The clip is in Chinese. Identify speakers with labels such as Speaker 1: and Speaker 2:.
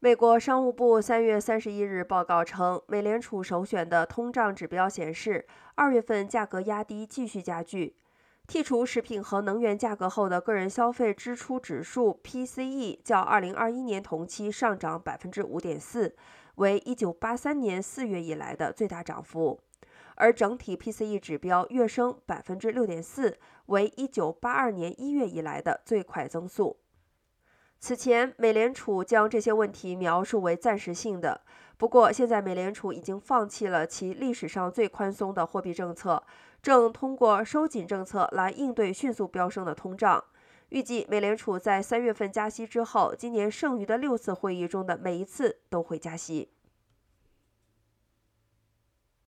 Speaker 1: 美国商务部三月三十一日报告称，美联储首选的通胀指标显示，二月份价格压低继续加剧。剔除食品和能源价格后的个人消费支出指数 （PCE） 较二零二一年同期上涨百分之五点四，为一九八三年四月以来的最大涨幅。而整体 PCE 指标跃升百分之六点四，为一九八二年一月以来的最快增速。此前，美联储将这些问题描述为暂时性的。不过，现在美联储已经放弃了其历史上最宽松的货币政策，正通过收紧政策来应对迅速飙升的通胀。预计，美联储在三月份加息之后，今年剩余的六次会议中的每一次都会加息。